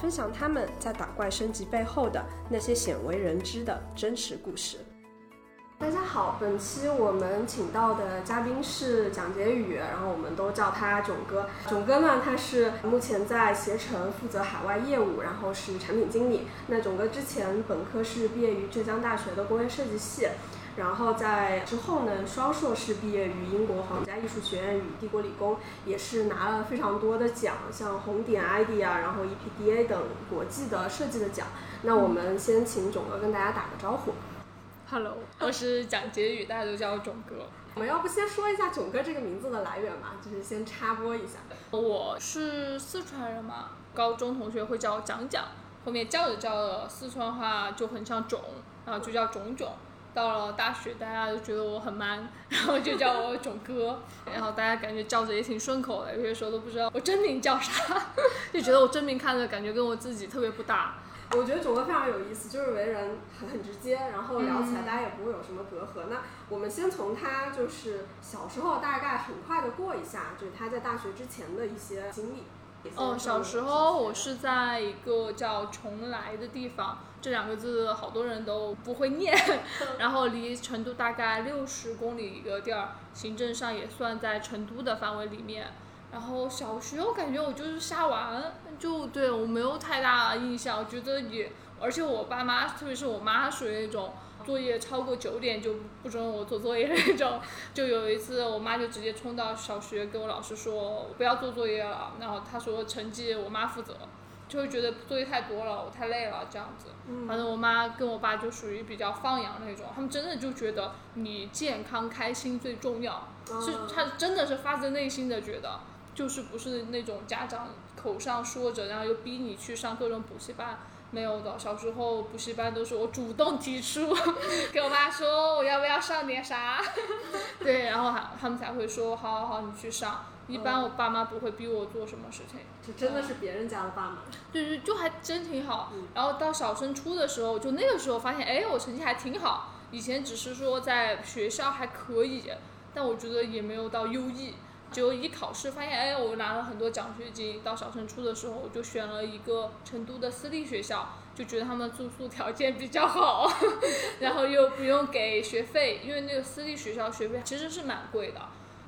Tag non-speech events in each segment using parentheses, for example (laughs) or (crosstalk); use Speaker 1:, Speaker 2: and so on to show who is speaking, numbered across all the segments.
Speaker 1: 分享他们在打怪升级背后的那些鲜为人知的真实故事。大家好，本期我们请到的嘉宾是蒋杰宇，然后我们都叫他囧哥。囧哥呢，他是目前在携程负责海外业务，然后是产品经理。那囧哥之前本科是毕业于浙江大学的工业设计系。然后在之后呢，双硕士毕业于英国皇家艺术学院与帝国理工，也是拿了非常多的奖，像红点 ID 啊，然后 EPDA 等国际的设计的奖。那我们先请囧哥跟大家打个招呼。
Speaker 2: Hello，我是蒋杰宇，大家都叫我囧哥。
Speaker 1: 我们要不先说一下囧哥这个名字的来源吧？就是先插播一下。
Speaker 2: 我是四川人嘛，高中同学会叫我蒋蒋，后面叫着叫着，四川话就很像囧，然后就叫囧囧。到了大学，大家都觉得我很 man，(laughs) 然后就叫我囧哥，然后大家感觉叫着也挺顺口的，有些时候都不知道我真名叫啥，(laughs) 就觉得我真名看着感觉跟我自己特别不搭。
Speaker 1: 我觉得囧哥非常有意思，就是为人很很直接，然后聊起来大家也不会有什么隔阂。那我们先从他就是小时候大概很快的过一下，就是他在大学之前的一些经历。
Speaker 2: 哦，小时候我是在一个叫邛崃的地方，这两个字好多人都不会念，(laughs) 然后离成都大概六十公里一个地儿，行政上也算在成都的范围里面。然后小学我感觉我就是瞎玩，就对我没有太大印象，我觉得也，而且我爸妈，特别是我妈属于那种。作业超过九点就不准我做作业那种，就有一次我妈就直接冲到小学跟我老师说，我不要做作业了。然后她说成绩我妈负责，就会觉得作业太多了，我太累了这样子。反正我妈跟我爸就属于比较放养那种，他们真的就觉得你健康开心最重要，是他真的是发自内心的觉得，就是不是那种家长口上说着，然后又逼你去上各种补习班。没有的，小时候补习班都是我主动提出，(laughs) 给我妈说我要不要上点啥，(laughs) 对，然后他他们才会说好好好你去上。一般我爸妈不会逼我做什么事情。
Speaker 1: 这真的是别人家的爸妈。
Speaker 2: 对对，就还真挺好。然后到小升初的时候，就那个时候发现，哎，我成绩还挺好。以前只是说在学校还可以，但我觉得也没有到优异。就一考试发现，哎，我拿了很多奖学金。到小升初的时候，我就选了一个成都的私立学校，就觉得他们住宿条件比较好，(laughs) 然后又不用给学费，因为那个私立学校学费其实是蛮贵的。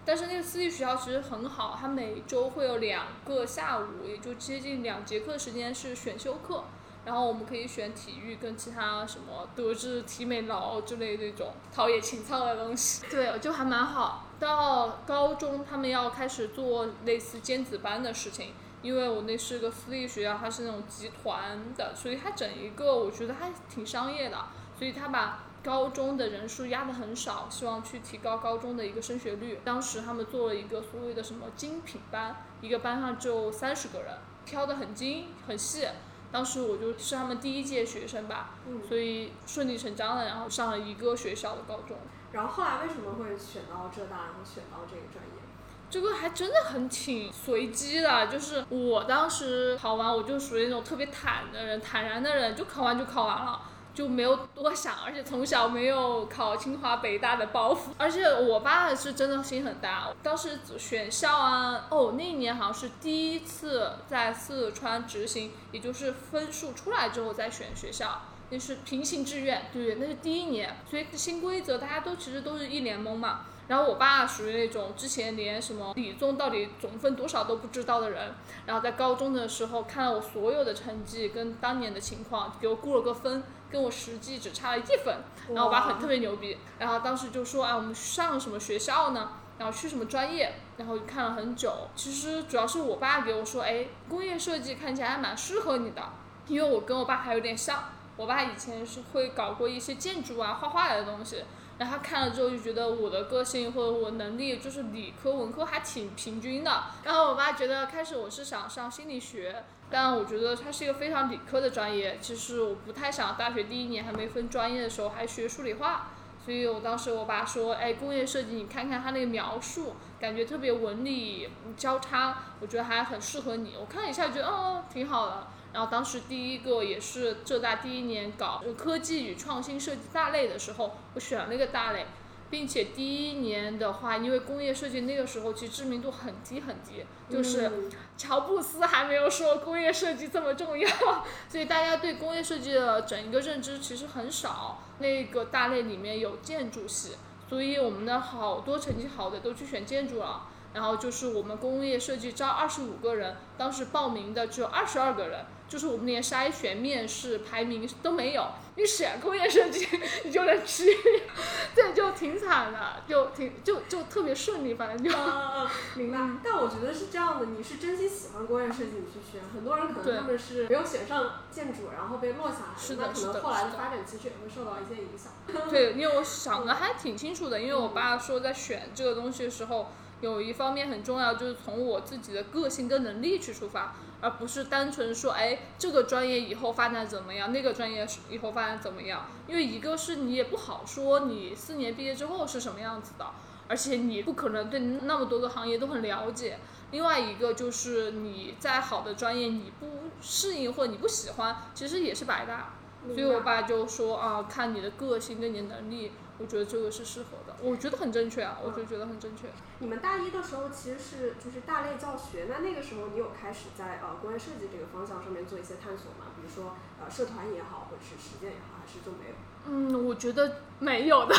Speaker 2: 但是那个私立学校其实很好，它每周会有两个下午，也就接近两节课时间是选修课。然后我们可以选体育跟其他什么德智体美劳之类那种陶冶情操的东西，对，就还蛮好。到高中他们要开始做类似尖子班的事情，因为我那是个私立学校，它是那种集团的，所以它整一个我觉得还挺商业的，所以他把高中的人数压得很少，希望去提高高中的一个升学率。当时他们做了一个所谓的什么精品班，一个班上就三十个人，挑得很精很细。当时我就是他们第一届学生吧，所以顺理成章的，然后上了一个学校的高中。
Speaker 1: 然后后来为什么会选到浙大，然后选到这个专业？
Speaker 2: 这个还真的很挺随机的，就是我当时考完，我就属于那种特别坦的人，坦然的人，就考完就考完了。就没有多想，而且从小没有考清华北大的包袱，而且我爸是真的心很大。当时选校啊，哦，那一年好像是第一次在四川执行，也就是分数出来之后再选学校，那是平行志愿，对，那是第一年，所以新规则大家都其实都是一脸懵嘛。然后我爸属于那种之前连什么理综到底总分多少都不知道的人，然后在高中的时候看了我所有的成绩跟当年的情况，给我估了个分。跟我实际只差了一分，然后我爸很特别牛逼，然后当时就说，哎，我们上什么学校呢？然后去什么专业？然后看了很久，其实主要是我爸给我说，哎，工业设计看起来还蛮适合你的，因为我跟我爸还有点像，我爸以前是会搞过一些建筑啊、画画的东西。然后他看了之后就觉得我的个性或者我能力就是理科文科还挺平均的。然后我爸觉得开始我是想上心理学，但我觉得它是一个非常理科的专业。其实我不太想大学第一年还没分专业的时候还学数理化。所以我当时我爸说，哎，工业设计你看看他那个描述，感觉特别文理交叉，我觉得还很适合你。我看了一下觉得哦挺好的。然后当时第一个也是浙大第一年搞科技与创新设计大类的时候，我选了一个大类，并且第一年的话，因为工业设计那个时候其实知名度很低很低，就是乔布斯还没有说工业设计这么重要，(laughs) 所以大家对工业设计的整一个认知其实很少。那个大类里面有建筑系，所以我们的好多成绩好的都去选建筑了。然后就是我们工业设计招二十五个人，当时报名的只有二十二个人。就是我们连筛选、面试、排名都没有，你选工业设计你就能去，(laughs) 对，就挺惨的，就挺就就特别顺利，反正就。
Speaker 1: 嗯嗯，明白。但我觉得是这样的，你是真心喜欢工业设计，你去选。很多人可能他们是没有选上建筑，然后被落下来，那可能后来的发展其实也会受到一些影响。(laughs)
Speaker 2: 对，因为我想的还挺清楚的，因为我爸说在选这个东西的时候，有一方面很重要，就是从我自己的个性跟能力去出发。而不是单纯说，哎，这个专业以后发展怎么样，那个专业以后发展怎么样？因为一个是你也不好说，你四年毕业之后是什么样子的，而且你不可能对那么多个行业都很了解。另外一个就是你再好的专业，你不适应或者你不喜欢，其实也是白搭。所以我爸就说啊，看你的个性跟你的能力。我觉得这个是适合的，我觉得很正确啊，我就觉得很正确。
Speaker 1: 你们大一的时候其实是就是大类教学，那那个时候你有开始在呃工业设计这个方向上面做一些探索吗？比如说呃社团也好，或者是实践也好，还是就没有？
Speaker 2: 嗯，我觉得没有的，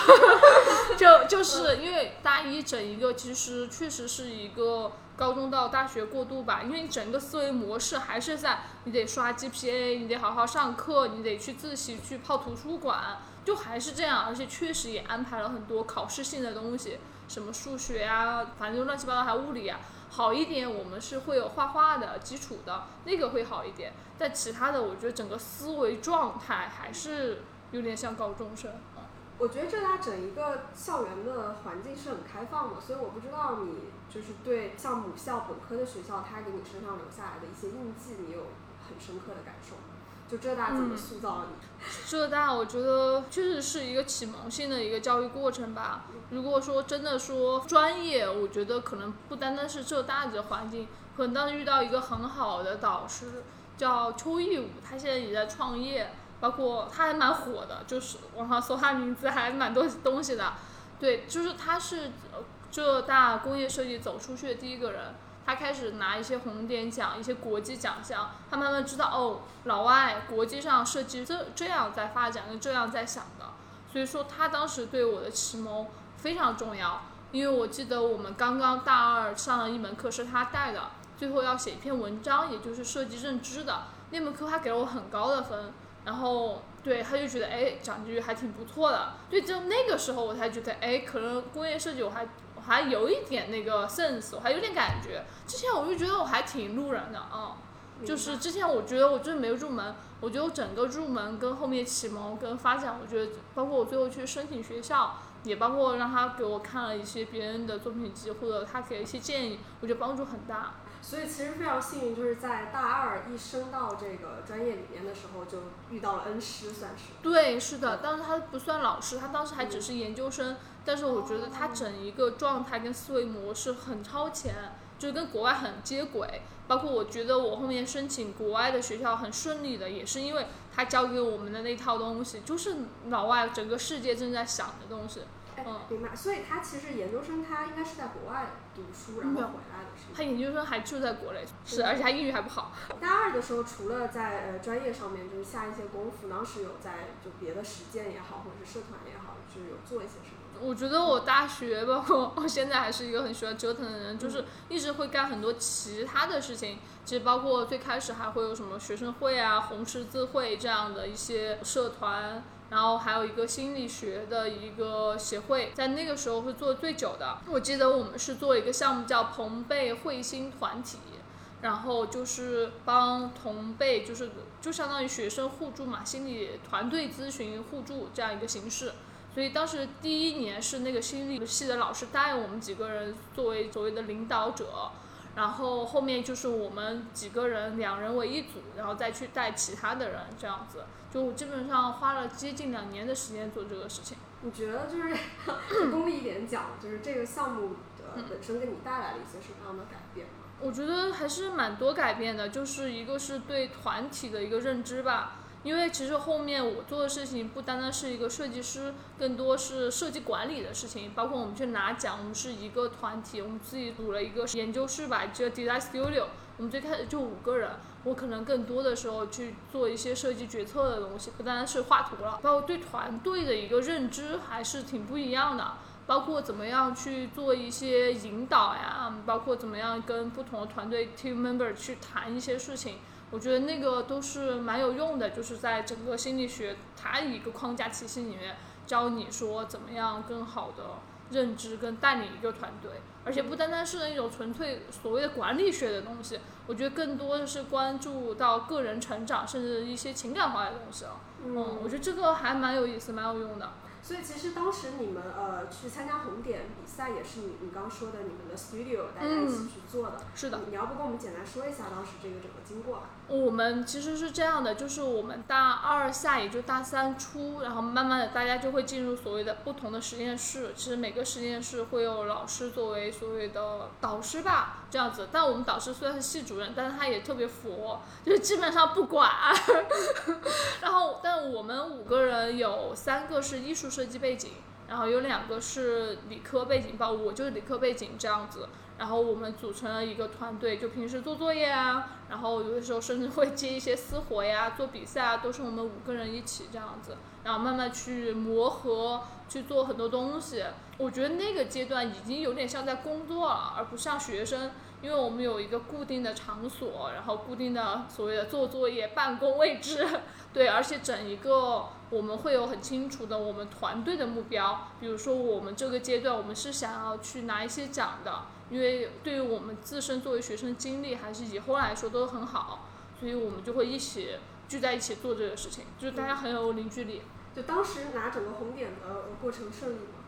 Speaker 2: (laughs) 就就是因为大一整一个其实确实是一个高中到大学过渡吧，因为整个思维模式还是在你得刷 GPA，你得好好上课，你得去自习去泡图书馆。就还是这样，而且确实也安排了很多考试性的东西，什么数学啊，反正就乱七八糟，还物理啊。好一点，我们是会有画画的基础的，那个会好一点。但其他的，我觉得整个思维状态还是有点像高中生。
Speaker 1: 我觉得浙大整一个校园的环境是很开放的，所以我不知道你就是对像母校本科的学校，它给你身上留下来的一些印记，你有很深刻的感受吗？就浙大怎么塑造了你？
Speaker 2: 浙大我觉得确实是一个启蒙性的一个教育过程吧。如果说真的说专业，我觉得可能不单单是浙大的环境，可能当时遇到一个很好的导师，叫邱义武，他现在也在创业，包括他还蛮火的，就是网上搜他名字还蛮多东西的。对，就是他是浙大工业设计走出去的第一个人。他开始拿一些红点奖、一些国际奖项，他慢慢知道哦，老外国际上设计这这样在发展，跟这样在想的。所以说他当时对我的启蒙非常重要，因为我记得我们刚刚大二上了一门课是他带的，最后要写一篇文章，也就是设计认知的那门课，他给了我很高的分。然后对他就觉得哎，讲句还挺不错的。对，就那个时候我才觉得哎，可能工业设计我还。还有一点那个 sense，我还有点感觉。之前我就觉得我还挺路人的啊，就是之前我觉得我就是没有入门，我觉得我整个入门跟后面启蒙跟发展，我觉得包括我最后去申请学校，也包括让他给我看了一些别人的作品集或者他给一些建议，我觉得帮助很大。
Speaker 1: 所以其实非常幸运，就是在大二一升到这个专业里面的时候，就遇到了恩师，算是。
Speaker 2: 对，是的，但是他不算老师，他当时还只是研究生。但是我觉得他整一个状态跟思维模式很超前，就是跟国外很接轨。包括我觉得我后面申请国外的学校很顺利的，也是因为他教给我们的那套东西，就是老外整个世界正在想的东西。
Speaker 1: 嗯，明白。所以他其实研究生他应该是在国外读书，然后回来的是。
Speaker 2: 他研究生还住在国内，是，而且他英语还不好。
Speaker 1: 大二的时候，除了在呃专业上面就是下一些功夫，当时有在就别的实践也好，或者是社团也好，就是有做一些什么。
Speaker 2: 我觉得我大学包括我现在还是一个很喜欢折腾的人，就是一直会干很多其他的事情。其实包括最开始还会有什么学生会啊、红十字会这样的一些社团，然后还有一个心理学的一个协会，在那个时候是做最久的。我记得我们是做一个项目叫朋辈会心团体，然后就是帮同辈，就是就相当于学生互助嘛，心理团队咨询互助这样一个形式。所以当时第一年是那个心理系的老师带我们几个人作为所谓的领导者，然后后面就是我们几个人两人为一组，然后再去带其他的人这样子，就基本上花了接近两年的时间做这个事情。
Speaker 1: 你觉得就是 (coughs) 功利一点讲，就是这个项目的本身给你带来了一些什么样的改变吗？
Speaker 2: 我觉得还是蛮多改变的，就是一个是对团体的一个认知吧。因为其实后面我做的事情不单单是一个设计师，更多是设计管理的事情。包括我们去拿奖，我们是一个团体，我们自己组了一个研究室吧，叫 Design Studio。我们最开始就五个人，我可能更多的时候去做一些设计决策的东西，不单单是画图了。包括对团队的一个认知还是挺不一样的，包括怎么样去做一些引导呀，包括怎么样跟不同的团队 team member 去谈一些事情。我觉得那个都是蛮有用的，就是在整个心理学它一个框架体系里面教你说怎么样更好的认知跟带领一个团队，而且不单单是那种纯粹所谓的管理学的东西，我觉得更多的是关注到个人成长，甚至一些情感化的东西了。嗯，我觉得这个还蛮有意思，蛮有用的。
Speaker 1: 所以其实当时你们呃去参加红点比赛，也是你你刚说的你们的 studio 大家一起去做的。
Speaker 2: 是的。
Speaker 1: 你要不跟我们简单说一下当时这个整个经过？
Speaker 2: 我们其实是这样的，就是我们大二下，也就大三初，然后慢慢的大家就会进入所谓的不同的实验室。其实每个实验室会有老师作为所谓的导师吧，这样子。但我们导师虽然是系主任，但是他也特别佛，就是基本上不管。(laughs) 然后，但我们五个人有三个是艺术设计背景，然后有两个是理科背景，包括我就是理科背景这样子。然后我们组成了一个团队，就平时做作业啊，然后有的时候甚至会接一些私活呀，做比赛啊，都是我们五个人一起这样子，然后慢慢去磨合，去做很多东西。我觉得那个阶段已经有点像在工作了，而不像学生，因为我们有一个固定的场所，然后固定的所谓的做作业、办公位置，(laughs) 对，而且整一个我们会有很清楚的我们团队的目标，比如说我们这个阶段我们是想要去拿一些奖的。因为对于我们自身作为学生经历，还是以后来说都很好，所以我们就会一起聚在一起做这个事情，就是大家很有凝聚力。
Speaker 1: 就当时拿整个红点的过程顺利吗？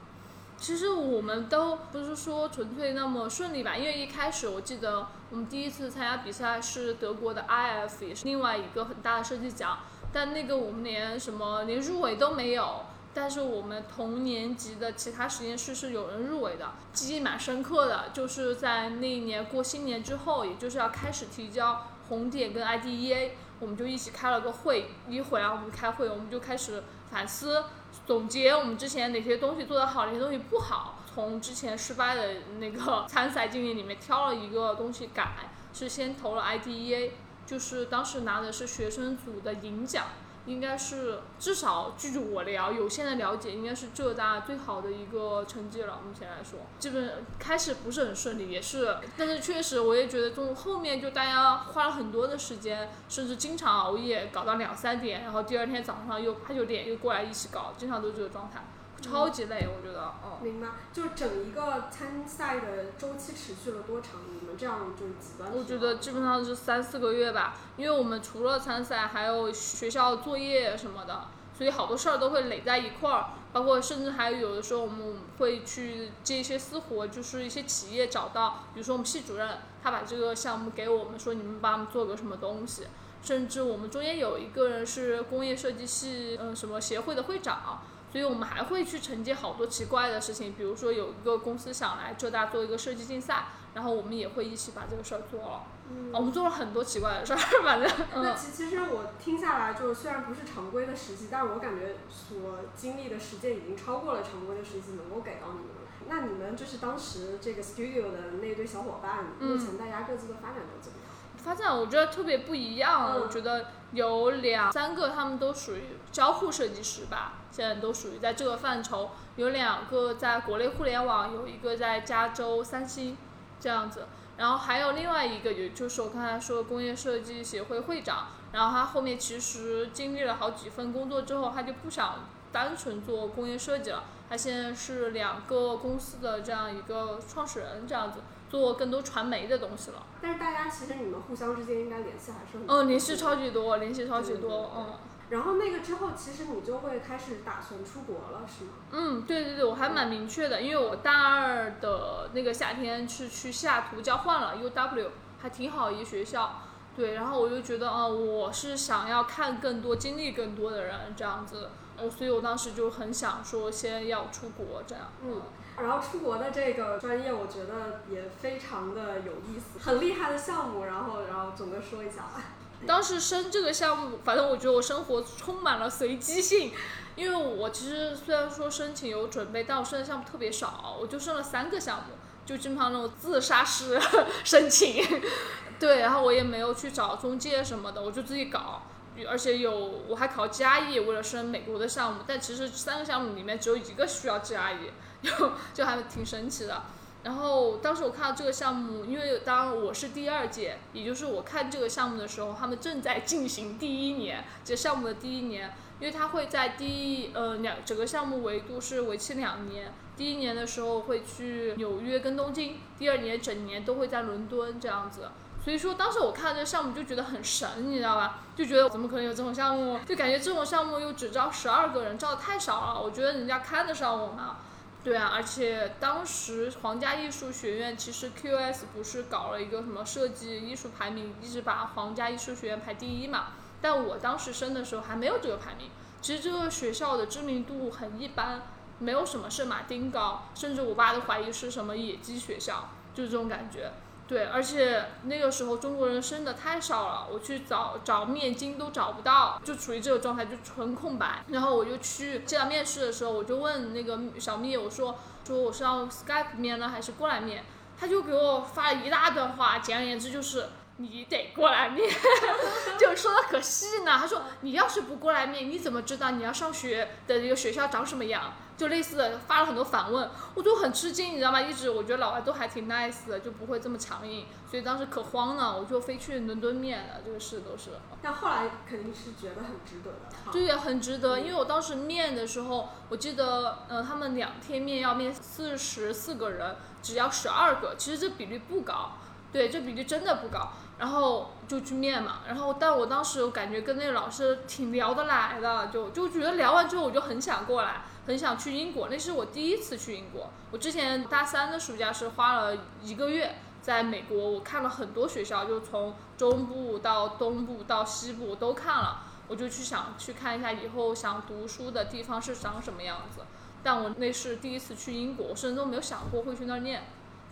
Speaker 2: 其实我们都不是说纯粹那么顺利吧，因为一开始我记得我们第一次参加比赛是德国的 IF，也是另外一个很大的设计奖，但那个我们连什么连入围都没有。但是我们同年级的其他实验室是有人入围的，记忆蛮深刻的。就是在那一年过新年之后，也就是要开始提交红点跟 IDEA，我们就一起开了个会。一回来我们开会，我们就开始反思、总结我们之前哪些东西做得好，哪些东西不好。从之前失败的那个 (laughs) 参赛经历里面挑了一个东西改，是先投了 IDEA，就是当时拿的是学生组的银奖。应该是至少据我了有限的了解，应该是浙大最好的一个成绩了。目前来说，基本开始不是很顺利，也是，但是确实我也觉得从后面就大家花了很多的时间，甚至经常熬夜搞到两三点，然后第二天早上又八九点又过来一起搞，经常都是这个状态。超级累，我觉得。哦。
Speaker 1: 明白，就整一个参赛的周期持续了多长？你们这样就。
Speaker 2: 我觉得基本上是三四个月吧，因为我们除了参赛，还有学校作业什么的，所以好多事儿都会累在一块儿。包括甚至还有有的时候我们会去接一些私活，就是一些企业找到，比如说我们系主任，他把这个项目给我们，说你们帮我们做个什么东西。甚至我们中间有一个人是工业设计系，嗯，什么协会的会长。所以我们还会去承接好多奇怪的事情，比如说有一个公司想来浙大做一个设计竞赛，然后我们也会一起把这个事儿做了。嗯，我们做了很多奇怪的事儿，(laughs) 反正。
Speaker 1: 那其其实我听下来，就是虽然不是常规的实习，但是我感觉所经历的实践已经超过了常规的实习能够给到你们。那你们就是当时这个 studio 的那堆小伙伴，目前大家各自的发展都怎么样？
Speaker 2: 发展我觉得特别不一样，我觉得有两三个他们都属于交互设计师吧。现在都属于在这个范畴，有两个在国内互联网，有一个在加州三星这样子，然后还有另外一个，也就是我刚才说工业设计协会会长，然后他后面其实经历了好几份工作之后，他就不想单纯做工业设计了，他现在是两个公司的这样一个创始人这样子，做更多传媒的东西了。
Speaker 1: 但是大家其实你们互相之间应该联系还是很
Speaker 2: 嗯，联系超级多，联系超级多，嗯。
Speaker 1: 然后那个之后，其实你就会开始打算出国了，是吗？
Speaker 2: 嗯，对对对，我还蛮明确的，因为我大二的那个夏天是去西雅图交换了 UW，还挺好一个学校。对，然后我就觉得啊，我是想要看更多、经历更多的人这样子，我所以我当时就很想说先要出国这样。
Speaker 1: 嗯，然后出国的这个专业，我觉得也非常的有意思，很厉害的项目。然后，然后总的说一下吧。(laughs)
Speaker 2: 当时申这个项目，反正我觉得我生活充满了随机性，因为我其实虽然说申请有准备，但我申的项目特别少，我就申了三个项目，就经常那种自杀式 (laughs) 申请。(laughs) 对，然后我也没有去找中介什么的，我就自己搞，而且有我还考 GRE，为了申美国的项目，但其实三个项目里面只有一个需要 GRE，就就还挺神奇的。然后当时我看到这个项目，因为当我是第二届，也就是我看这个项目的时候，他们正在进行第一年，这项目的第一年，因为它会在第一呃两整个项目维度是为期两年，第一年的时候会去纽约跟东京，第二年整年都会在伦敦这样子。所以说，当时我看到这个项目就觉得很神，你知道吧？就觉得怎么可能有这种项目？就感觉这种项目又只招十二个人，招的太少了。我觉得人家看得上我吗？对啊，而且当时皇家艺术学院其实 QS 不是搞了一个什么设计艺术排名，一直把皇家艺术学院排第一嘛。但我当时升的时候还没有这个排名。其实这个学校的知名度很一般，没有什么圣马丁高，甚至我爸都怀疑是什么野鸡学校，就是这种感觉。对，而且那个时候中国人生的太少了，我去找找面经都找不到，就处于这个状态，就纯空白。然后我就去接到面试的时候，我就问那个小蜜，我说说我是要 Skype 面呢，还是过来面？他就给我发了一大段话，简而言之就是你得过来面，(laughs) 就说的可细呢。他说你要是不过来面，你怎么知道你要上学的这个学校长什么样？就类似的发了很多反问，我就很吃惊，你知道吗？一直我觉得老外都还挺 nice 的，就不会这么强硬，所以当时可慌了，我就飞去伦敦面了，这个事都是。
Speaker 1: 但后来肯定是觉得很值得的。
Speaker 2: 对，很值得，因为我当时面的时候，我记得，呃，他们两天面要面四十四个人，只要十二个，其实这比率不高，对，这比例真的不高。然后就去面嘛，然后但我当时我感觉跟那个老师挺聊得来的，就就觉得聊完之后我就很想过来。很想去英国，那是我第一次去英国。我之前大三的暑假是花了一个月在美国，我看了很多学校，就从中部到东部到西部都看了。我就去想去看一下以后想读书的地方是长什么样子。但我那是第一次去英国，我甚至都没有想过会去那儿念。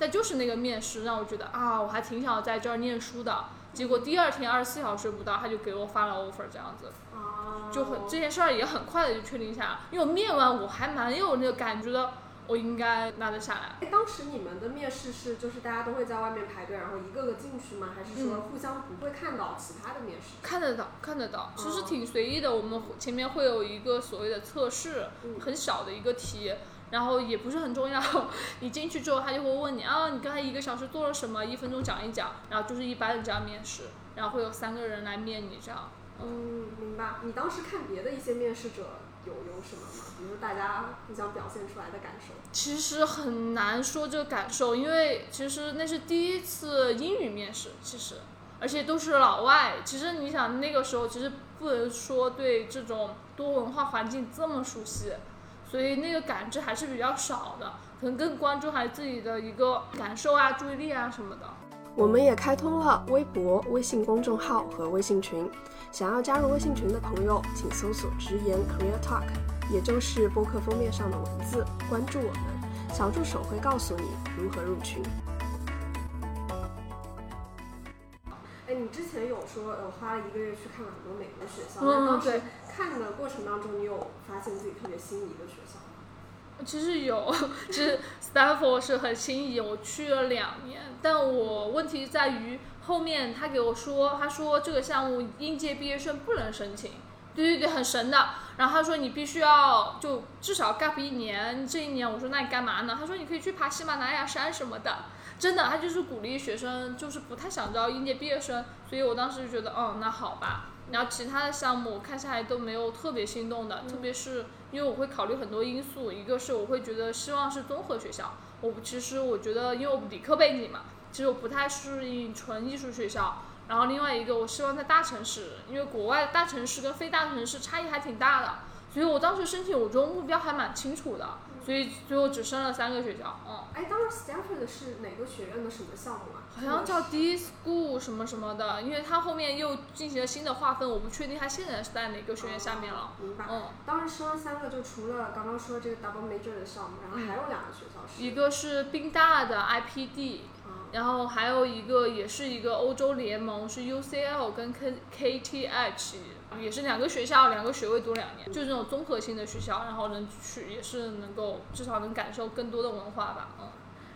Speaker 2: 但就是那个面试让我觉得啊，我还挺想在这儿念书的。结果第二天二十四小时不到，他就给我发了 offer，这样子。就很这件事儿也很快的就确定下来，因为我面完我还蛮有那个感觉的，我应该拿得下来。
Speaker 1: 哎，当时你们的面试是就是大家都会在外面排队，然后一个个进去吗？还是说互相不会看到其他的面试？
Speaker 2: 看得到，看得到，其实挺随意的。我们前面会有一个所谓的测试，很小的一个题，然后也不是很重要。(laughs) 你进去之后，他就会问你啊，你刚才一个小时做了什么？一分钟讲一讲，然后就是一般的这样面试，然后会有三个人来面你这样。
Speaker 1: 嗯，明白。你当时看别的一些面试者有有什么吗？比如大家互相表现出来的感受？
Speaker 2: 其实很难说这个感受，因为其实那是第一次英语面试，其实，而且都是老外。其实你想那个时候，其实不能说对这种多文化环境这么熟悉，所以那个感知还是比较少的，可能更关注还自己的一个感受啊、注意力啊什么的。
Speaker 1: 我们也开通了微博、微信公众号和微信群。想要加入微信群的朋友，请搜索“直言 Career Talk”，也就是播客封面上的文字，关注我们，小助手会告诉你如何入群。前有说，呃，花了一个月去看了很多美国学校，嗯当时看的过程当中，你有发现自己特别心仪的学校吗？
Speaker 2: 其实有，其实 Stanford 是很心仪，我去了两年，但我问题在于。后面他给我说，他说这个项目应届毕业生不能申请，对对对，很神的。然后他说你必须要就至少 gap 一年，这一年我说那你干嘛呢？他说你可以去爬喜马拉雅山什么的，真的，他就是鼓励学生，就是不太想招应届毕业生。所以我当时就觉得，哦，那好吧。然后其他的项目看下来都没有特别心动的，特别是因为我会考虑很多因素，一个是我会觉得希望是综合学校，我其实我觉得因为我理科背景嘛。其实我不太适应纯艺术学校，然后另外一个我希望在大城市，因为国外大城市跟非大城市差异还挺大的，所以我当时申请我觉得目标还蛮清楚的，所以最后只升了三个学校，嗯。
Speaker 1: 哎，当时 Stanford 是哪个学院的什么项目啊？
Speaker 2: 好像叫 D School 什么什么的，因为它后面又进行了新的划分，我不确定它现在是在哪个学院下面了。
Speaker 1: 明白。
Speaker 2: 嗯，
Speaker 1: 当时升了三个，就除了刚刚说这个 double major 的项目，然后还有两个学校是。
Speaker 2: 一个是宾大的 IPD，然后还有一个也是一个欧洲联盟，是 UCL 跟 K KTH，也是两个学校，两个学位读两年，就这种综合性的学校，然后能去也是能够至少能感受更多的文化吧，嗯。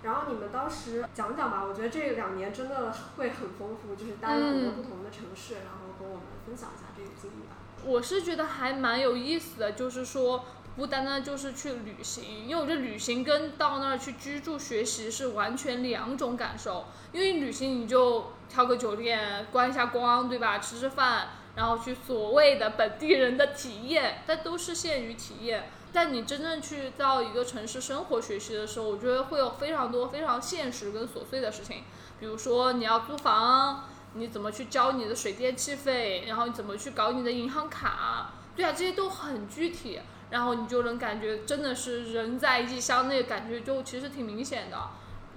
Speaker 1: 然后你们当时讲讲吧，我觉得这两年真的会很丰富，就是待了很多不同的城市，然后跟我们分享一下这个经历吧。
Speaker 2: 我是觉得还蛮有意思的，就是说不单单就是去旅行，因为我觉得旅行跟到那儿去居住学习是完全两种感受。因为旅行你就挑个酒店，观一下光，对吧？吃吃饭，然后去所谓的本地人的体验，但都是限于体验。但你真正去到一个城市生活学习的时候，我觉得会有非常多非常现实跟琐碎的事情，比如说你要租房，你怎么去交你的水电气费，然后你怎么去搞你的银行卡，对啊，这些都很具体，然后你就能感觉真的是人在异乡，那个感觉就其实挺明显的。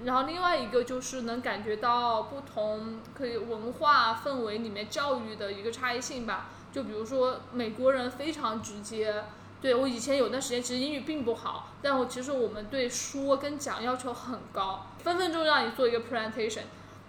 Speaker 2: 然后另外一个就是能感觉到不同可以文化氛围里面教育的一个差异性吧，就比如说美国人非常直接。对我以前有段时间其实英语并不好，但我其实我们对说跟讲要求很高，分分钟让你做一个 presentation。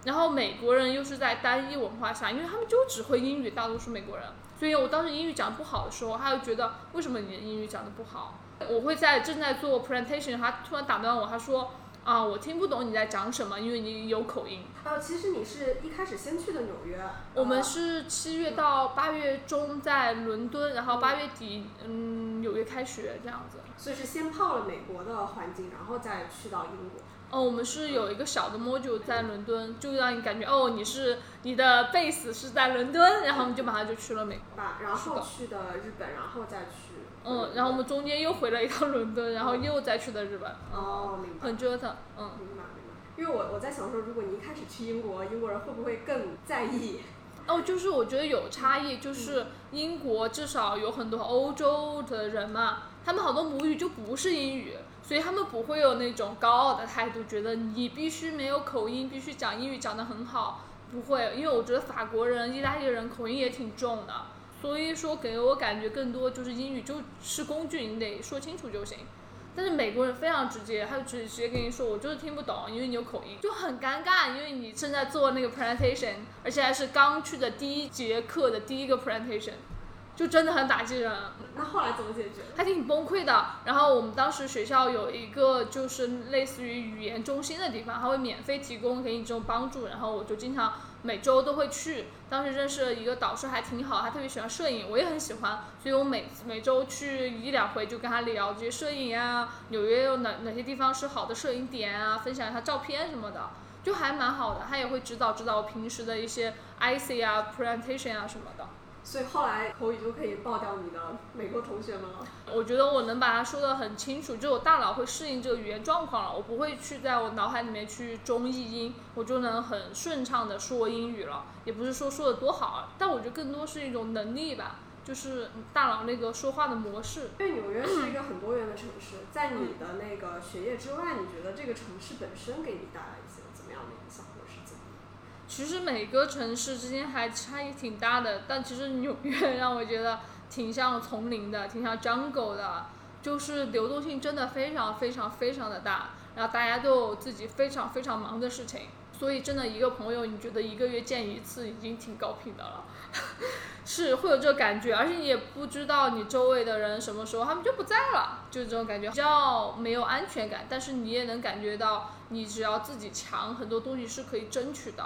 Speaker 2: 然后美国人又是在单一文化下，因为他们就只会英语，大多数美国人。所以我当时英语讲不好的时候，他就觉得为什么你的英语讲的不好？我会在正在做 presentation，他突然打断我，他说。啊，我听不懂你在讲什么，因为你有口音。
Speaker 1: 呃，其实你是一开始先去的纽约。
Speaker 2: 我们是七月到八月中在伦敦，然后八月底嗯纽约开学这样子。
Speaker 1: 所以是先泡了美国的环境，然后再去到英国。
Speaker 2: 哦，我们是有一个小的 module 在伦敦，就让你感觉哦你是你的 base 是在伦敦，然后我们就马上就去了美国。
Speaker 1: 吧然后去的日本，然后再去。
Speaker 2: 嗯，然后我们中间又回了一趟伦敦，然后又再去的日本。
Speaker 1: 哦，明白。
Speaker 2: 很折腾，嗯。
Speaker 1: 明白明白。因为我我在想说，如果你一开始去英国，英国人会不会更在意？
Speaker 2: 哦，就是我觉得有差异，就是英国至少有很多欧洲的人嘛，他们好多母语就不是英语，所以他们不会有那种高傲的态度，觉得你必须没有口音，必须讲英语讲得很好，不会。因为我觉得法国人、意大利人口音也挺重的。所以说给我感觉更多就是英语就是工具，你得说清楚就行。但是美国人非常直接，他就直直接跟你说，我就是听不懂，因为你有口音，就很尴尬。因为你正在做那个 presentation，而且还是刚去的第一节课的第一个 presentation，就真的很打击人。
Speaker 1: 那后来怎么解决？
Speaker 2: 还挺崩溃的。然后我们当时学校有一个就是类似于语言中心的地方，他会免费提供给你这种帮助。然后我就经常。每周都会去，当时认识了一个导师，还挺好，他特别喜欢摄影，我也很喜欢，所以我每每周去一两回，就跟他聊这些摄影啊，纽约有哪哪些地方是好的摄影点啊，分享一下照片什么的，就还蛮好的，他也会指导指导我平时的一些 IC 啊，presentation 啊什么的。
Speaker 1: 所以后来口语就可以爆掉你的美国同学们了。
Speaker 2: 我觉得我能把它说得很清楚，就我大脑会适应这个语言状况了，我不会去在我脑海里面去中译英，我就能很顺畅的说英语了。也不是说说的多好，但我觉得更多是一种能力吧，就是大脑那个说话的模式。
Speaker 1: 因为纽约是一个很多元的城市，(clears throat) 在你的那个学业之外，你觉得这个城市本身给你带来？
Speaker 2: 其实每个城市之间还差异挺大的，但其实纽约 (laughs) 让我觉得挺像丛林的，挺像 jungle 的，就是流动性真的非常非常非常的大，然后大家都有自己非常非常忙的事情，所以真的一个朋友，你觉得一个月见一次已经挺高频的了，(laughs) 是会有这个感觉，而且你也不知道你周围的人什么时候他们就不在了，就是这种感觉，比较没有安全感，但是你也能感觉到，你只要自己强，很多东西是可以争取的。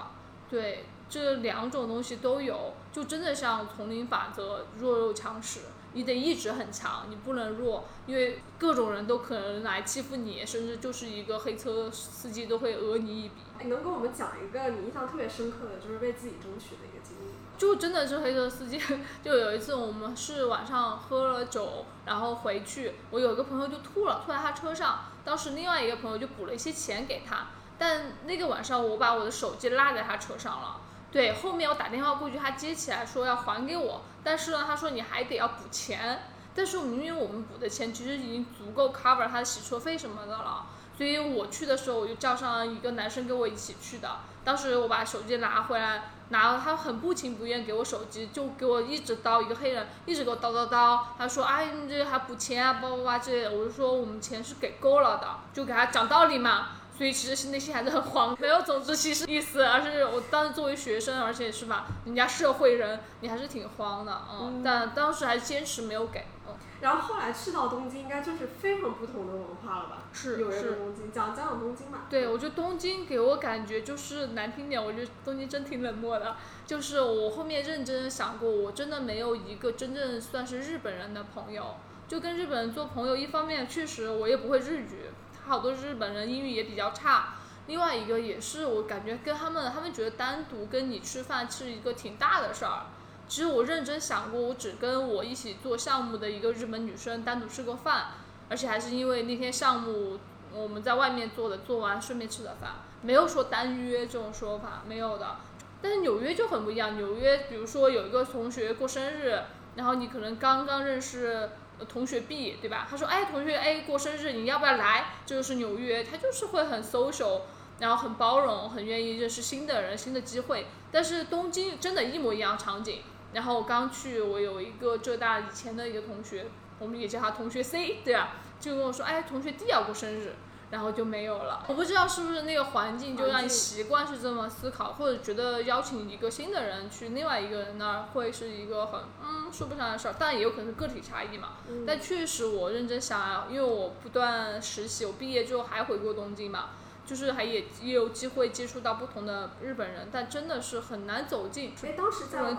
Speaker 2: 对，这两种东西都有，就真的像丛林法则，弱肉强食，你得一直很强，你不能弱，因为各种人都可能来欺负你，甚至就是一个黑车司机都会讹你一笔。
Speaker 1: 你能跟我们讲一个你印象特别深刻的就是为自己争取的一个经历？
Speaker 2: 就真的是黑车司机，(laughs) 就有一次我们是晚上喝了酒，然后回去，我有一个朋友就吐了，吐在他车上，当时另外一个朋友就补了一些钱给他。但那个晚上，我把我的手机落在他车上了。对，后面我打电话过去，他接起来说要还给我，但是呢，他说你还得要补钱。但是明明我们补的钱其实已经足够 cover 他的洗车费什么的了，所以我去的时候我就叫上一个男生跟我一起去的。当时我把手机拿回来，拿了他很不情不愿给我手机，就给我一直叨一个黑人，一直给我叨叨叨。他说哎你这还补钱啊，叭叭叭这类的，我就说我们钱是给够了的，就给他讲道理嘛。所以其实内心还是很慌，没有种族歧视意思，而是我当时作为学生，而且是吧，人家社会人，你还是挺慌的，嗯。但当时还坚持没有给，嗯。
Speaker 1: 然后后来去到东京，应该就是非常不同的文化了吧？
Speaker 2: 是
Speaker 1: 纽约跟东京，讲讲讲东京吧。
Speaker 2: 对，我觉得东京给我感觉就是难听点，我觉得东京真挺冷漠的。就是我后面认真想过，我真的没有一个真正算是日本人的朋友。就跟日本人做朋友，一方面确实我也不会日语。好多日本人英语也比较差，另外一个也是我感觉跟他们，他们觉得单独跟你吃饭是一个挺大的事儿。其实我认真想过，我只跟我一起做项目的一个日本女生单独吃过饭，而且还是因为那天项目我们在外面做的，做完顺便吃的饭，没有说单约这种说法，没有的。但是纽约就很不一样，纽约比如说有一个同学过生日，然后你可能刚刚认识。同学 B 对吧？他说，哎，同学 A 过生日，你要不要来？这就是纽约，他就是会很 social，然后很包容，很愿意认识新的人、新的机会。但是东京真的一模一样场景。然后我刚去，我有一个浙大以前的一个同学，我们也叫他同学 C，对吧？就跟我说，哎，同学 D 要过生日。然后就没有了，我不知道是不是那个环境就让你习惯是这么思考，或者觉得邀请一个新的人去另外一个人那儿会是一个很嗯说不上的事儿，但也有可能是个体差异嘛。但确实我认真想啊，因为我不断实习，我毕业之后还回过东京嘛，就是还也也有机会接触到不同的日本人，但真的是很难走进。
Speaker 1: 哎，当时在呃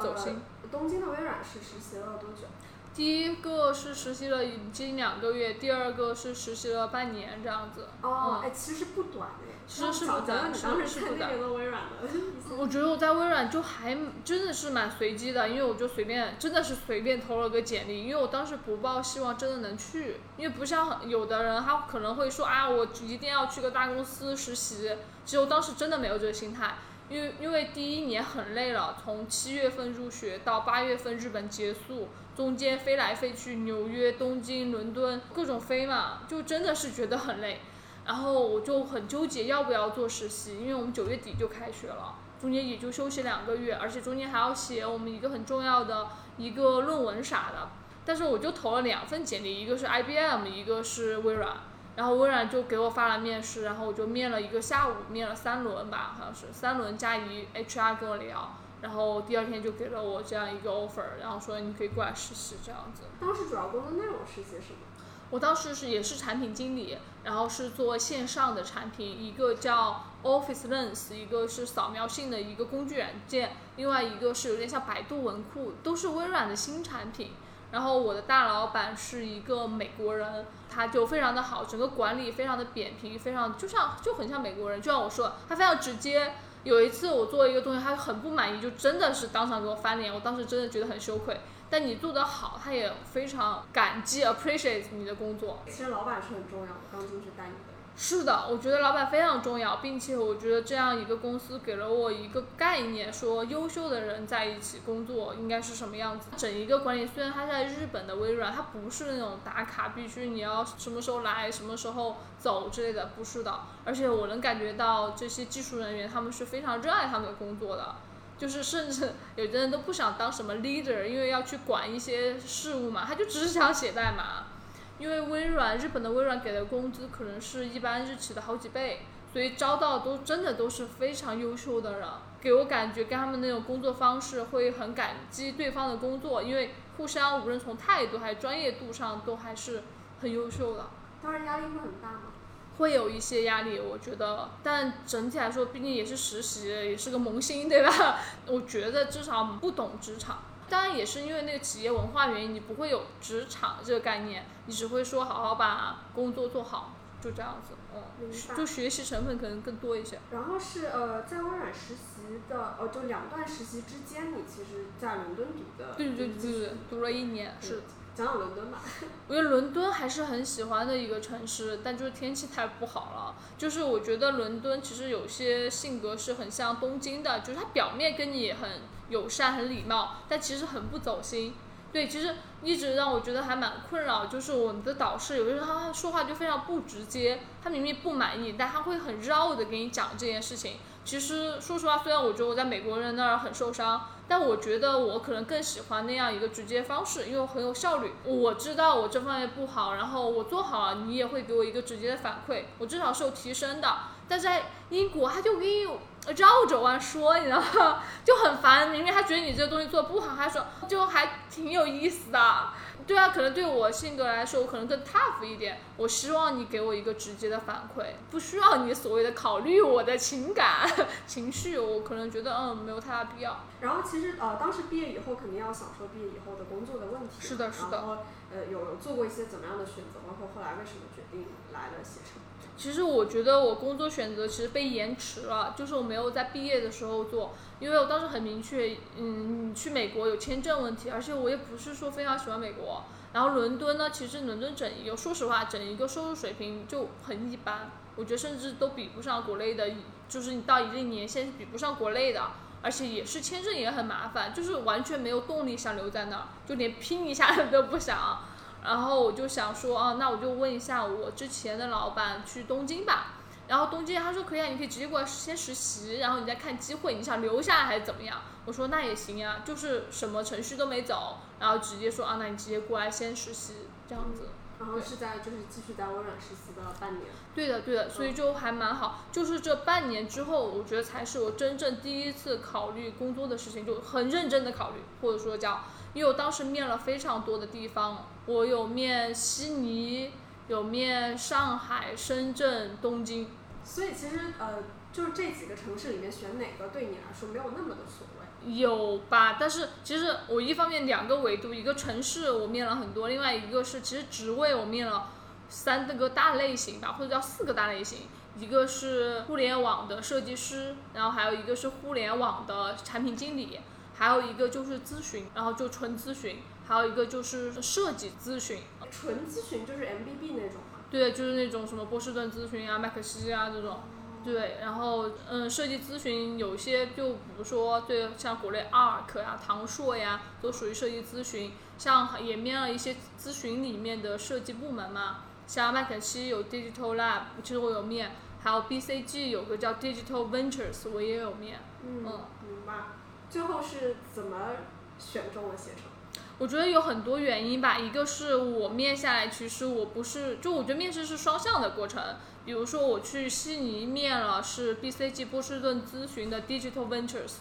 Speaker 1: 东京的微软是实习了多久？
Speaker 2: 第一个是实习了已经两个月，第二个是实习了半年这样子。
Speaker 1: 哦，哎，其实不短哎。
Speaker 2: 其实是不短，其实是不短。(laughs)
Speaker 1: 我
Speaker 2: 觉得我在微软就还真的是蛮随机的，因为我就随便，真的是随便投了个简历，因为我当时不抱希望真的能去，因为不像有的人他可能会说啊，我一定要去个大公司实习。其实我当时真的没有这个心态，因为因为第一年很累了，从七月份入学到八月份日本结束。中间飞来飞去，纽约、东京、伦敦，各种飞嘛，就真的是觉得很累。然后我就很纠结要不要做实习，因为我们九月底就开学了，中间也就休息两个月，而且中间还要写我们一个很重要的一个论文啥的。但是我就投了两份简历，一个是 IBM，一个是微软。然后微软就给我发了面试，然后我就面了一个下午，面了三轮吧，好像是三轮加一 HR 跟我聊。然后第二天就给了我这样一个 offer，然后说你可以过来实习这样子。
Speaker 1: 当时主要工作内容是些什么？
Speaker 2: 我当时是也是产品经理，然后是做线上的产品，一个叫 Office Lens，一个是扫描性的一个工具软件，另外一个是有点像百度文库，都是微软的新产品。然后我的大老板是一个美国人，他就非常的好，整个管理非常的扁平，非常就像就很像美国人，就像我说，他非常直接。有一次我做一个东西，他很不满意，就真的是当场给我翻脸，我当时真的觉得很羞愧。但你做得好，他也非常感激，appreciate 你的工作。
Speaker 1: 其实老板是很重要的，刚进去带你的。
Speaker 2: 是的，我觉得老板非常重要，并且我觉得这样一个公司给了我一个概念，说优秀的人在一起工作应该是什么样子。整一个管理虽然他在日本的微软，他不是那种打卡必须你要什么时候来、什么时候走之类的，不是的。而且我能感觉到这些技术人员他们是非常热爱他们的工作的，就是甚至 (laughs) 有的人都不想当什么 leader，因为要去管一些事务嘛，他就只是想写代码。因为微软，日本的微软给的工资可能是一般日企的好几倍，所以招到都真的都是非常优秀的人。给我感觉跟他们那种工作方式会很感激对方的工作，因为互相无论从态度还是专业度上都还是很优秀的。
Speaker 1: 当然压力会很大吗？
Speaker 2: 会有一些压力，我觉得，但整体来说，毕竟也是实习，也是个萌新，对吧？我觉得至少不懂职场。当然也是因为那个企业文化原因，你不会有职场这个概念，你只会说好好把工作做好，就这样子，嗯，就学习成分可能更多一些。
Speaker 1: 然后是呃，在微软实习的，呃，就两段实习之间，你其实在伦敦读的，
Speaker 2: 对对对对，读了一年，是。
Speaker 1: 讲讲伦敦吧。(laughs)
Speaker 2: 我觉得伦敦还是很喜欢的一个城市，但就是天气太不好了。就是我觉得伦敦其实有些性格是很像东京的，就是它表面跟你很友善、很礼貌，但其实很不走心。对，其实一直让我觉得还蛮困扰，就是我们的导师有些时候他说话就非常不直接，他明明不满意，但他会很绕的给你讲这件事情。其实说实话，虽然我觉得我在美国人那儿很受伤，但我觉得我可能更喜欢那样一个直接方式，因为很有效率。我知道我这方面不好，然后我做好了，你也会给我一个直接的反馈，我至少是有提升的。但在英国，他就给你绕着弯说，你知道吗？就很烦。明明他觉得你这个东西做不好，他说就还挺有意思的。对啊，可能对我性格来说，我可能更 tough 一点。我希望你给我一个直接的反馈，不需要你所谓的考虑我的情感 (laughs) 情绪。我可能觉得嗯，没有太大必要。
Speaker 1: 然后其实呃，当时毕业以后肯定要想说毕业以后的工作的问题。
Speaker 2: 是的，是的。
Speaker 1: 然后呃，有有做过一些怎么样的选择？包括后来为什么决定来了携程？
Speaker 2: 其实我觉得我工作选择其实被延迟了，就是我没有在毕业的时候做，因为我当时很明确，嗯，去美国有签证问题，而且我也不是说非常喜欢美国。然后伦敦呢，其实伦敦整一个，说实话，整一个收入水平就很一般，我觉得甚至都比不上国内的，就是你到一定年限是比不上国内的，而且也是签证也很麻烦，就是完全没有动力想留在那儿，就连拼一下 (laughs) 都不想。然后我就想说啊，那我就问一下我之前的老板去东京吧。然后东京他说可以啊，你可以直接过来先实习，然后你再看机会，你想留下来还是怎么样？我说那也行呀，就是什么程序都没走，然后直接说啊，那你直接过来先实习这样子。
Speaker 1: 然后是在就是继续在微软实习的半年。
Speaker 2: 对的对的，所以就还蛮好。就是这半年之后，我觉得才是我真正第一次考虑工作的事情，就很认真的考虑，或者说叫，因为我当时面了非常多的地方，我有面悉尼，有面上海、深圳、东京。
Speaker 1: 所以其实呃，就是这几个城市里面选哪个对你来说没有那么的所谓。
Speaker 2: 有吧，但是其实我一方面两个维度，一个城市我面了很多，另外一个是其实职位我面了三个大类型吧，或者叫四个大类型，一个是互联网的设计师，然后还有一个是互联网的产品经理，还有一个就是咨询，然后就纯咨询，还有一个就是设计咨询。
Speaker 1: 纯咨询就是 MBB 那种吗？
Speaker 2: 对，就是那种什么波士顿咨询啊、麦肯锡啊这种。对，然后嗯，设计咨询有些就比如说，对，像国内 ARK 呀、唐硕呀，都属于设计咨询。像也面了一些咨询里面的设计部门嘛，像麦肯锡有 Digital Lab，其实我有面，还有 BCG 有个叫 Digital Ventures，我也有面。
Speaker 1: 嗯，明白。最后是怎么选中了携程？
Speaker 2: 我觉得有很多原因吧，一个是我面下来，其实我不是，就我觉得面试是双向的过程。比如说我去悉尼面了，是 BCG 波士顿咨询的 Digital Ventures，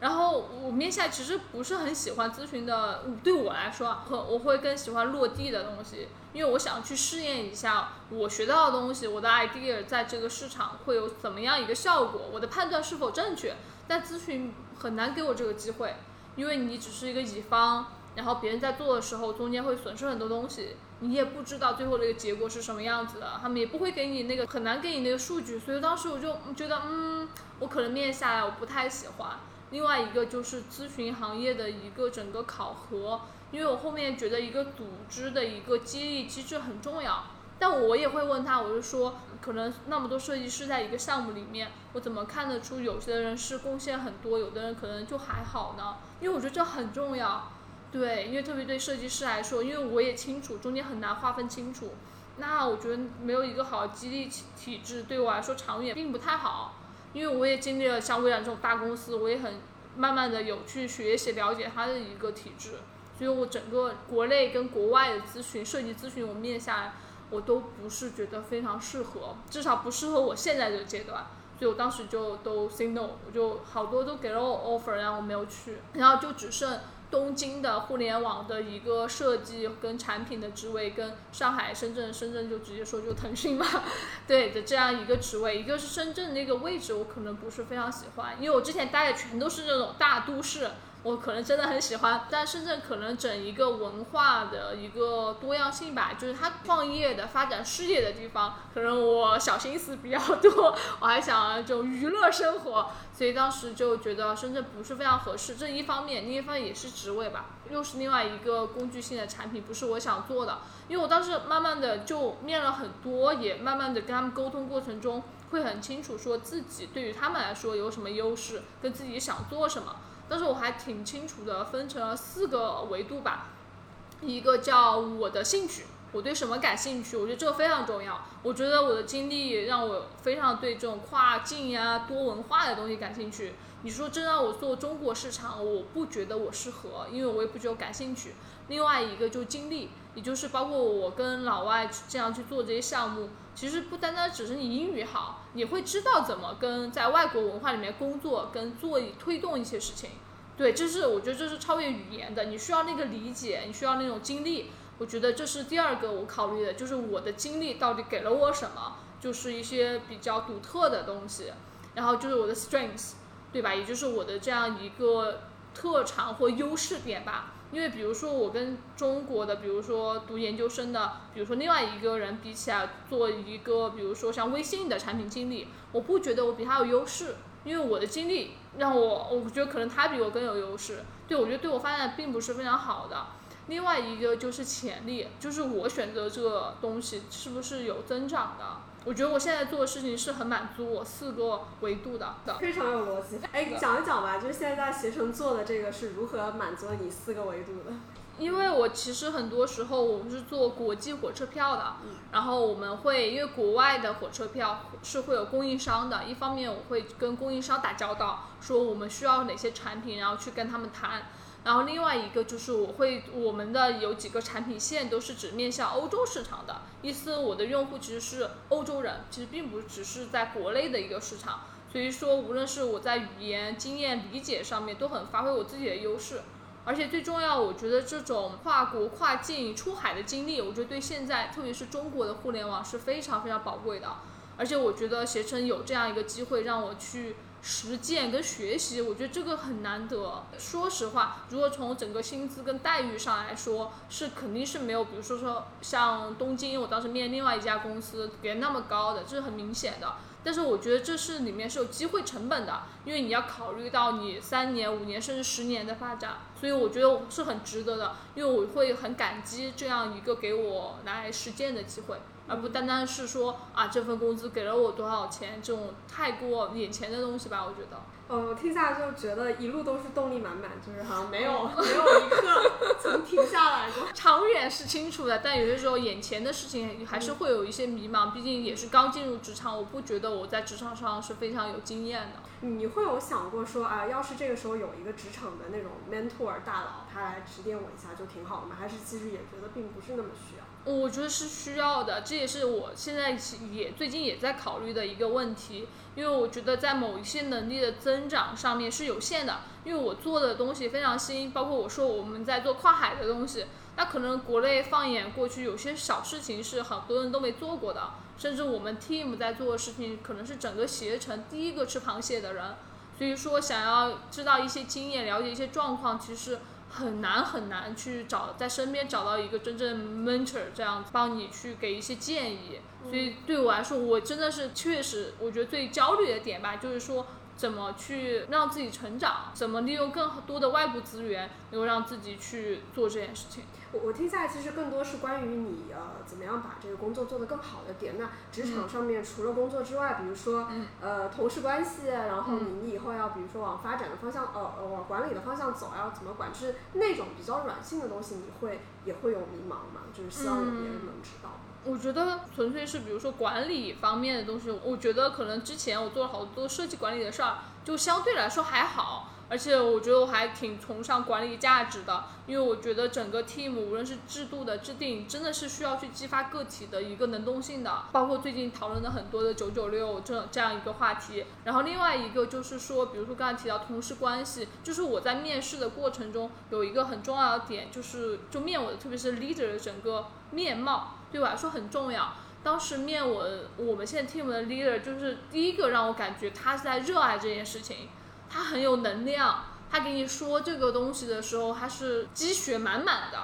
Speaker 2: 然后我面下其实不是很喜欢咨询的，对我来说，和我会更喜欢落地的东西，因为我想去试验一下我学到的东西，我的 idea 在这个市场会有怎么样一个效果，我的判断是否正确。但咨询很难给我这个机会，因为你只是一个乙方。然后别人在做的时候，中间会损失很多东西，你也不知道最后那个结果是什么样子的，他们也不会给你那个很难给你那个数据，所以当时我就觉得，嗯，我可能面下来我不太喜欢。另外一个就是咨询行业的一个整个考核，因为我后面觉得一个组织的一个激励机制很重要，但我也会问他，我就说，可能那么多设计师在一个项目里面，我怎么看得出有些人是贡献很多，有的人可能就还好呢？因为我觉得这很重要。对，因为特别对设计师来说，因为我也清楚中间很难划分清楚，那我觉得没有一个好的激励体制对我来说长远并不太好。因为我也经历了像微软这种大公司，我也很慢慢的有去学习了解它的一个体制，所以我整个国内跟国外的咨询设计咨询我面下来，我都不是觉得非常适合，至少不适合我现在这个阶段，所以我当时就都 say no，我就好多都给了我 offer，然后我没有去，然后就只剩。东京的互联网的一个设计跟产品的职位，跟上海、深圳，深圳就直接说就腾讯嘛，(laughs) 对的这样一个职位，一个是深圳那个位置，我可能不是非常喜欢，因为我之前待的全都是那种大都市，我可能真的很喜欢。但深圳可能整一个文化的一个多样性吧，就是它创业的、发展事业的地方，可能我小心思比较多，我还想就娱乐生活，所以当时就觉得深圳不是非常合适。这一方面，另一方面也是职位吧，又是另外一个工具性的产品，不是我想做的。因为我当时慢慢的就面了很多，也慢慢的跟他们沟通过程中。会很清楚说自己对于他们来说有什么优势，跟自己想做什么。但是我还挺清楚的分成了四个维度吧，一个叫我的兴趣，我对什么感兴趣，我觉得这个非常重要。我觉得我的经历让我非常对这种跨境呀、多文化的东西感兴趣。你说真让我做中国市场，我不觉得我适合，因为我也不觉得感兴趣。另外一个就是经历，也就是包括我跟老外这样去做这些项目。其实不单单只是你英语好，你会知道怎么跟在外国文化里面工作，跟做推动一些事情。对，这是我觉得这是超越语言的，你需要那个理解，你需要那种经历。我觉得这是第二个我考虑的，就是我的经历到底给了我什么，就是一些比较独特的东西。然后就是我的 strengths，对吧？也就是我的这样一个特长或优势点吧。因为比如说我跟中国的，比如说读研究生的，比如说另外一个人比起来，做一个比如说像微信的产品经理，我不觉得我比他有优势，因为我的经历让我，我觉得可能他比我更有优势。对我觉得对我发展并不是非常好的。另外一个就是潜力，就是我选择这个东西是不是有增长的。我觉得我现在做的事情是很满足我四个维度的，
Speaker 1: 非常有逻辑。哎，讲一讲吧，就是现在携程做的这个是如何满足你四个维度的？
Speaker 2: 因为我其实很多时候我们是做国际火车票的，然后我们会因为国外的火车票是会有供应商的，一方面我会跟供应商打交道，说我们需要哪些产品，然后去跟他们谈。然后另外一个就是我会我们的有几个产品线都是只面向欧洲市场的，意思我的用户其实是欧洲人，其实并不只是在国内的一个市场，所以说无论是我在语言经验理解上面都很发挥我自己的优势，而且最重要，我觉得这种跨国跨境出海的经历，我觉得对现在特别是中国的互联网是非常非常宝贵的，而且我觉得携程有这样一个机会让我去。实践跟学习，我觉得这个很难得。说实话，如果从整个薪资跟待遇上来说，是肯定是没有，比如说说像东京，我当时面另外一家公司给那么高的，这是很明显的。但是我觉得这是里面是有机会成本的，因为你要考虑到你三年、五年甚至十年的发展，所以我觉得是很值得的，因为我会很感激这样一个给我来实践的机会。而不单单是说啊，这份工资给了我多少钱，这种太过眼前的东西吧，我觉得。
Speaker 1: 呃，我听下来就觉得一路都是动力满满，就是好像没有 (laughs) 没有一刻曾停下来过。(laughs)
Speaker 2: 长远是清楚的，但有些时候眼前的事情还是会有一些迷茫，毕竟也是刚进入职场，我不觉得我在职场上是非常有经验的。
Speaker 1: 你会有想过说啊，要是这个时候有一个职场的那种 mentor 大佬，他来指点我一下就挺好的吗？还是其实也觉得并不是那么需要？
Speaker 2: 我觉得是需要的，这也是我现在也最近也在考虑的一个问题，因为我觉得在某一些能力的增长上面是有限的，因为我做的东西非常新，包括我说我们在做跨海的东西，那可能国内放眼过去有些小事情是很多人都没做过的，甚至我们 team 在做的事情可能是整个携程第一个吃螃蟹的人，所以说想要知道一些经验，了解一些状况，其实。很难很难去找在身边找到一个真正 mentor 这样帮你去给一些建议，所以对我来说，我真的是确实，我觉得最焦虑的点吧，就是说。怎么去让自己成长？怎么利用更多的外部资源，能够让自己去做这件事情？
Speaker 1: 我我听下来其实更多是关于你呃怎么样把这个工作做得更好的点。那职场上面除了工作之外，比如说呃同事关系，然后你你以后要比如说往发展的方向呃呃往管理的方向走，要怎么管？就是那种比较软性的东西，你会也会有迷茫吗？就是希望有别人能知道。
Speaker 2: 我觉得纯粹是比如说管理方面的东西，我觉得可能之前我做了好多设计管理的事儿，就相对来说还好，而且我觉得我还挺崇尚管理价值的，因为我觉得整个 team 无论是制度的制定，真的是需要去激发个体的一个能动性的，包括最近讨论的很多的九九六这这样一个话题。然后另外一个就是说，比如说刚才提到同事关系，就是我在面试的过程中有一个很重要的点，就是就面我的特别是 leader 的整个面貌。对我来说很重要。当时面我我们现在 team 的 leader，就是第一个让我感觉他是在热爱这件事情，他很有能量，他给你说这个东西的时候，他是积雪满满的。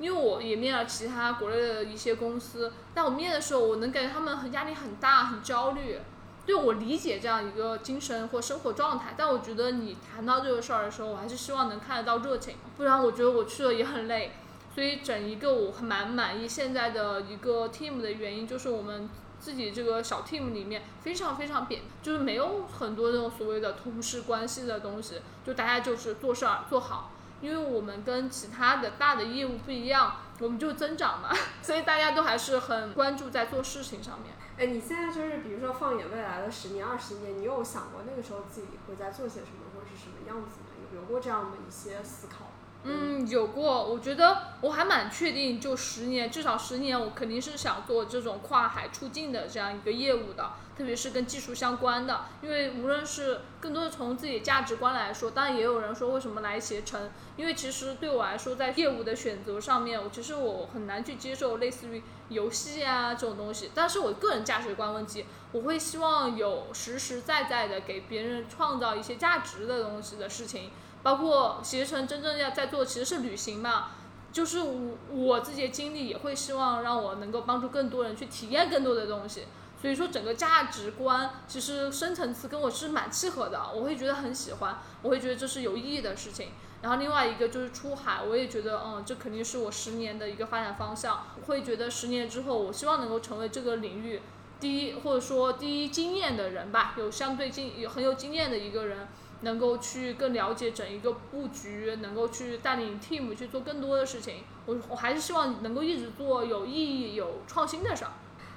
Speaker 2: 因为我也面了其他国内的一些公司，但我面的时候，我能感觉他们很压力很大，很焦虑。对我理解这样一个精神或生活状态，但我觉得你谈到这个事儿的时候，我还是希望能看得到热情，不然我觉得我去了也很累。所以整一个我蛮满意现在的一个 team 的原因，就是我们自己这个小 team 里面非常非常扁，就是没有很多那种所谓的同事关系的东西，就大家就是做事儿做好。因为我们跟其他的大的业务不一样，我们就增长嘛，(laughs) 所以大家都还是很关注在做事情上面。
Speaker 1: 哎，你现在就是比如说放眼未来的十年、二十年，你有想过那个时候自己会在做些什么，或者是什么样子吗？有有过这样的一些思考？
Speaker 2: 嗯，有过。我觉得我还蛮确定，就十年，至少十年，我肯定是想做这种跨海出境的这样一个业务的。特别是跟技术相关的，因为无论是更多的从自己价值观来说，当然也有人说为什么来携程，因为其实对我来说，在业务的选择上面，我其实我很难去接受类似于游戏啊这种东西。但是我个人价值观问题，我会希望有实实在在的给别人创造一些价值的东西的事情，包括携程真正要在做其实是旅行嘛，就是我我自己的经历也会希望让我能够帮助更多人去体验更多的东西。所以说，整个价值观其实深层次跟我是蛮契合的，我会觉得很喜欢，我会觉得这是有意义的事情。然后另外一个就是出海，我也觉得，嗯，这肯定是我十年的一个发展方向。会觉得十年之后，我希望能够成为这个领域第一，或者说第一经验的人吧，有相对经有很有经验的一个人，能够去更了解整一个布局，能够去带领 team 去做更多的事情。我我还是希望能够一直做有意义、有创新的事儿。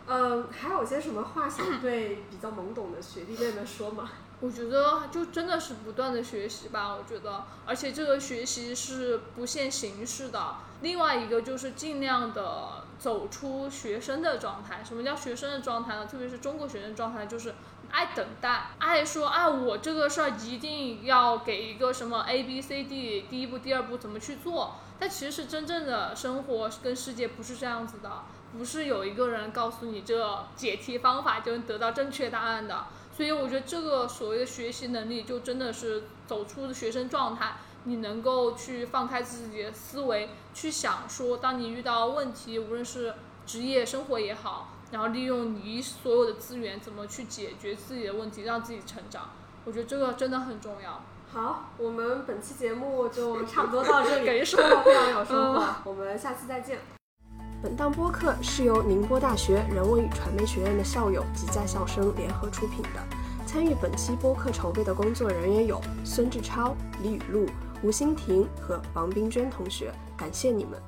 Speaker 1: 嗯，还有些什么话想对比较懵懂的学弟妹们说吗？
Speaker 2: 我觉得就真的是不断的学习吧。我觉得，而且这个学习是不限形式的。另外一个就是尽量的走出学生的状态。什么叫学生的状态呢？特别是中国学生状态，就是爱等待，爱说啊，我这个事儿一定要给一个什么 A B C D，第一步、第二步怎么去做？但其实真正的生活跟世界不是这样子的。不是有一个人告诉你这解题方法就能得到正确答案的，所以我觉得这个所谓的学习能力就真的是走出学生状态，你能够去放开自己的思维，去想说，当你遇到问题，无论是职业生活也好，然后利用你所有的资源怎么去解决自己的问题，让自己成长，我觉得这个真的很重要。
Speaker 1: 好，我们本期节目就差不多到这里，
Speaker 2: 给
Speaker 1: 收获非常有收获，我们下期再见。本档播客是由宁波大学人文与传媒学院的校友及在校生联合出品的。参与本期播客筹备的工作人员有孙志超、李雨露、吴欣婷和王冰娟同学，感谢你们。